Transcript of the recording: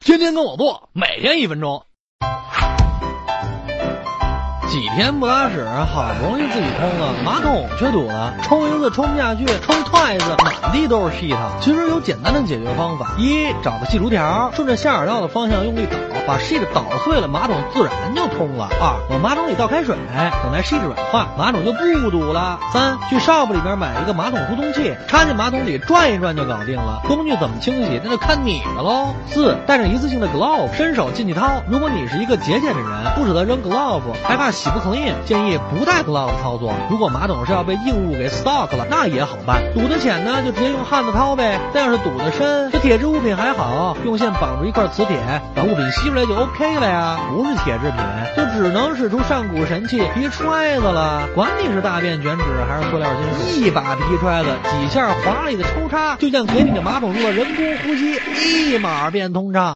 天天跟我做，每天一分钟。几天不拉屎，好不容易自己通了，马桶却堵了，冲一次冲不下去，冲 twice 满地都是屁它。其实有简单的解决方法：一，找个细竹条，顺着下水道的方向用力捣，把 shit 捣碎了，马桶自然就通了。二，往马桶里倒开水，等待 shit 软化，马桶就不堵了。三，去 shop 里边买一个马桶疏通器，插进马桶里转一转就搞定了。工具怎么清洗，那就看你的喽。四，带上一次性的 glove，伸手进去掏。如果你是一个节俭的人，不舍得扔 glove，害怕洗不 clean，建议不带 glove 操作。如果马桶是要被硬物给 stock 了，那也好办。堵得浅呢，就直接用汉子掏呗。但要是堵得深，这铁质物品还好，用线绑住一块磁铁，把物品吸出来就 OK 了呀。不是铁制品，就只能使出上古神器皮揣子了。管你是大便卷纸还是塑料金属，一把皮揣子，几下华丽的抽插，就像给你的马桶做了人工呼吸，立马变通畅。